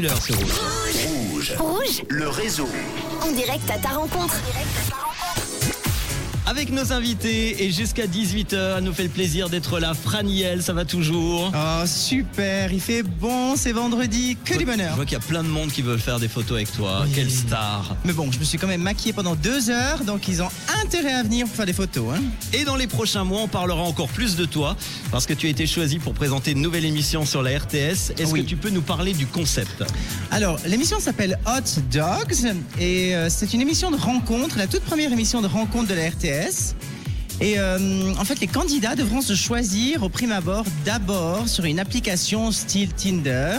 Muller sur Rouge. Rouge. Rouge, Le réseau. en direct à ta rencontre. Avec nos invités et jusqu'à 18h, elle nous fait le plaisir d'être là. Franiel, ça va toujours? Oh super, il fait bon, c'est vendredi, que du Je bonheur. vois qu'il y a plein de monde qui veulent faire des photos avec toi. Oui. Quelle star Mais bon, je me suis quand même maquillé pendant deux heures, donc ils ont intérêt à venir pour faire des photos. Hein. Et dans les prochains mois, on parlera encore plus de toi parce que tu as été choisi pour présenter une nouvelle émission sur la RTS. Est-ce Oui. que tu peux nous parler du concept? Alors, l'émission s'appelle Hot Dogs et euh, c'est une émission de rencontre, la toute première émission de rencontre de la RTS. Et euh, en fait, les candidats devront se choisir au prime abord d'abord sur une application style Tinder,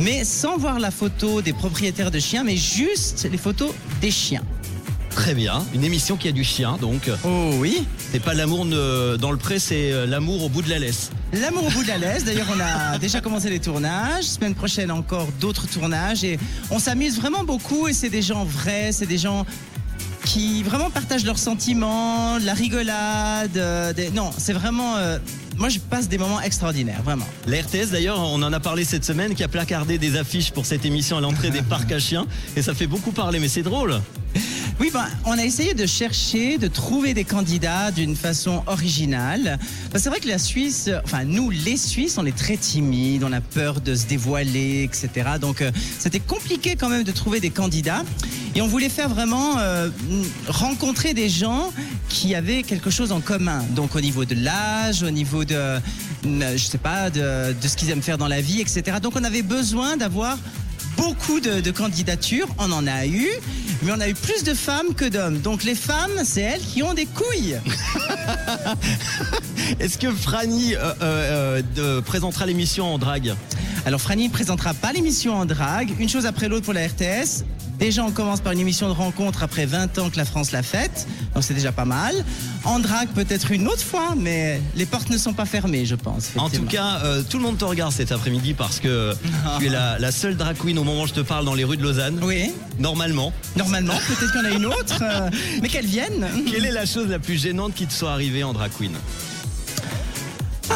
mais sans voir la photo des propriétaires de chiens, mais juste les photos des chiens. Très bien. Une émission qui a du chien, donc Oh oui, c'est pas l'amour dans le pré, c'est euh, l'amour au bout de la laisse. L'amour au bout de la laisse. D'ailleurs, on a déjà commencé les tournages. Semaine prochaine, encore d'autres tournages. Et on s'amuse vraiment beaucoup. Et c'est des gens vrais, c'est des gens qui vraiment partagent leurs sentiments, la rigolade. euh, des- Non, c'est vraiment. euh, Moi, je passe des moments extraordinaires, vraiment. La RTS, d'ailleurs, on en a parlé cette semaine, qui a placardé des affiches pour cette émission à l'entrée des parcs à chiens. Et ça fait beaucoup parler, mais c'est drôle. Oui, ben, on a essayé de chercher, de trouver des candidats d'une façon originale. Ben, c'est vrai que la Suisse, euh, enfin nous, les Suisses, on est très timides, on a peur de se dévoiler, etc. Donc euh, c'était compliqué quand même de trouver des candidats. Et on voulait faire vraiment euh, rencontrer des gens qui avaient quelque chose en commun. Donc au niveau de l'âge, au niveau de, mm, je sais pas, de, ce qu'ils aiment faire dans la vie, etc. Donc on avait besoin d'avoir beaucoup de candidatures, on en a eu, mais on a eu plus de femmes que d'hommes. Donc les femmes, c'est elles qui ont des couilles. Est-ce que Franny euh, euh, euh, présentera l'émission en drague? Alors Franny ne présentera pas l'émission en drague, une chose après l'autre pour la RTS. Déjà, on commence par une émission de rencontre après 20 ans que la France l'a faite, donc c'est déjà pas mal. En drague, peut-être une autre fois, mais les portes ne sont pas fermées, je pense. En tout cas, euh, tout le monde te regarde cet après-midi parce que tu es la, la seule drag queen au moment où je te parle dans les rues de Lausanne. Oui, Normalement. normalement, peut-être qu'il y en a une autre, euh, mais qu'elle vienne. Quelle est la chose la plus gênante qui te soit arrivée en drag queen?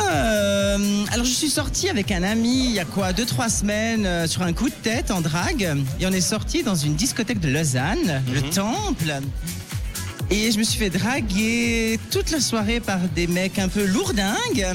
Euh, alors je suis sortie avec un ami il y a quoi deux trois semaines euh, sur un coup de tête en drague et on est sorti dans une discothèque de Lausanne, le Temple. Et je me suis fait draguer toute la soirée par des mecs un peu lourdingues.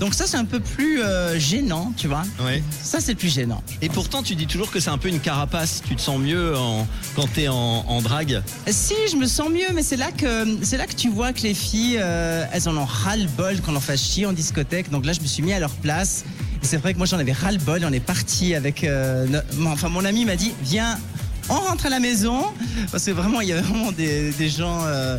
Donc ça c'est un peu plus euh, gênant, tu vois. Ouais. Ça c'est plus gênant. Et pourtant, tu dis toujours que c'est un peu une carapace. Tu te sens mieux en- quand t'es en, en drague. Si, je me sens mieux, mais c'est là que c'est là que tu vois que les filles, euh, elles en ont ras le bol qu'on leur fasse chier en discothèque. Donc là, je me suis mis à leur place. Et c'est vrai que moi, j'en avais ras le bol. Et on est parti avec. euh, no- enfin, mon ami m'a dit, viens, on rentre à la maison, parce que vraiment, il y avait vraiment des, des gens. euh,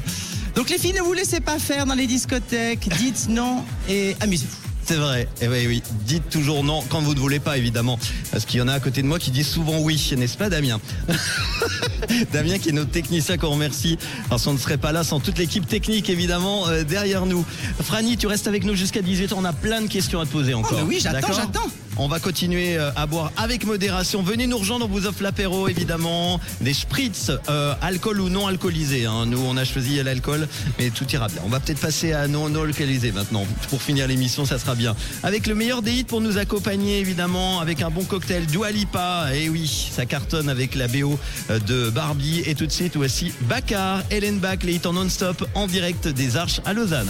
Donc les filles, ne vous laissez pas faire dans les discothèques. Dites non et amusez-vous. C'est vrai. Et oui, oui. Dites toujours non quand vous ne voulez pas, évidemment. Parce qu'il y en a à côté de moi qui disent souvent oui, n'est-ce pas, Damien Damien qui est notre technicien qu'on remercie. Parce qu'on ne serait pas là sans toute l'équipe technique, évidemment, euh, derrière nous. Franny, tu restes avec nous jusqu'à 18h. On a plein de questions à te poser encore. mais oui, j'attends, j'attends. On va continuer euh, à boire avec modération. Venez nous rejoindre, on vous offre l'apéro évidemment, des spritz, euh, alcool ou non alcoolisé. hein. Nous, on a choisi l'alcool, mais tout ira bien. On va peut-être passer à non non alcoolisé maintenant. Pour finir l'émission, ça sera bien. Avec le meilleur des hits pour nous accompagner évidemment, avec un bon cocktail Dua Lipa. Et oui, ça cartonne avec la BO euh, de Barbie. Et tout de suite, voici Bakar, Hélène Bach, les hits en non-stop en direct des Arches à Lausanne.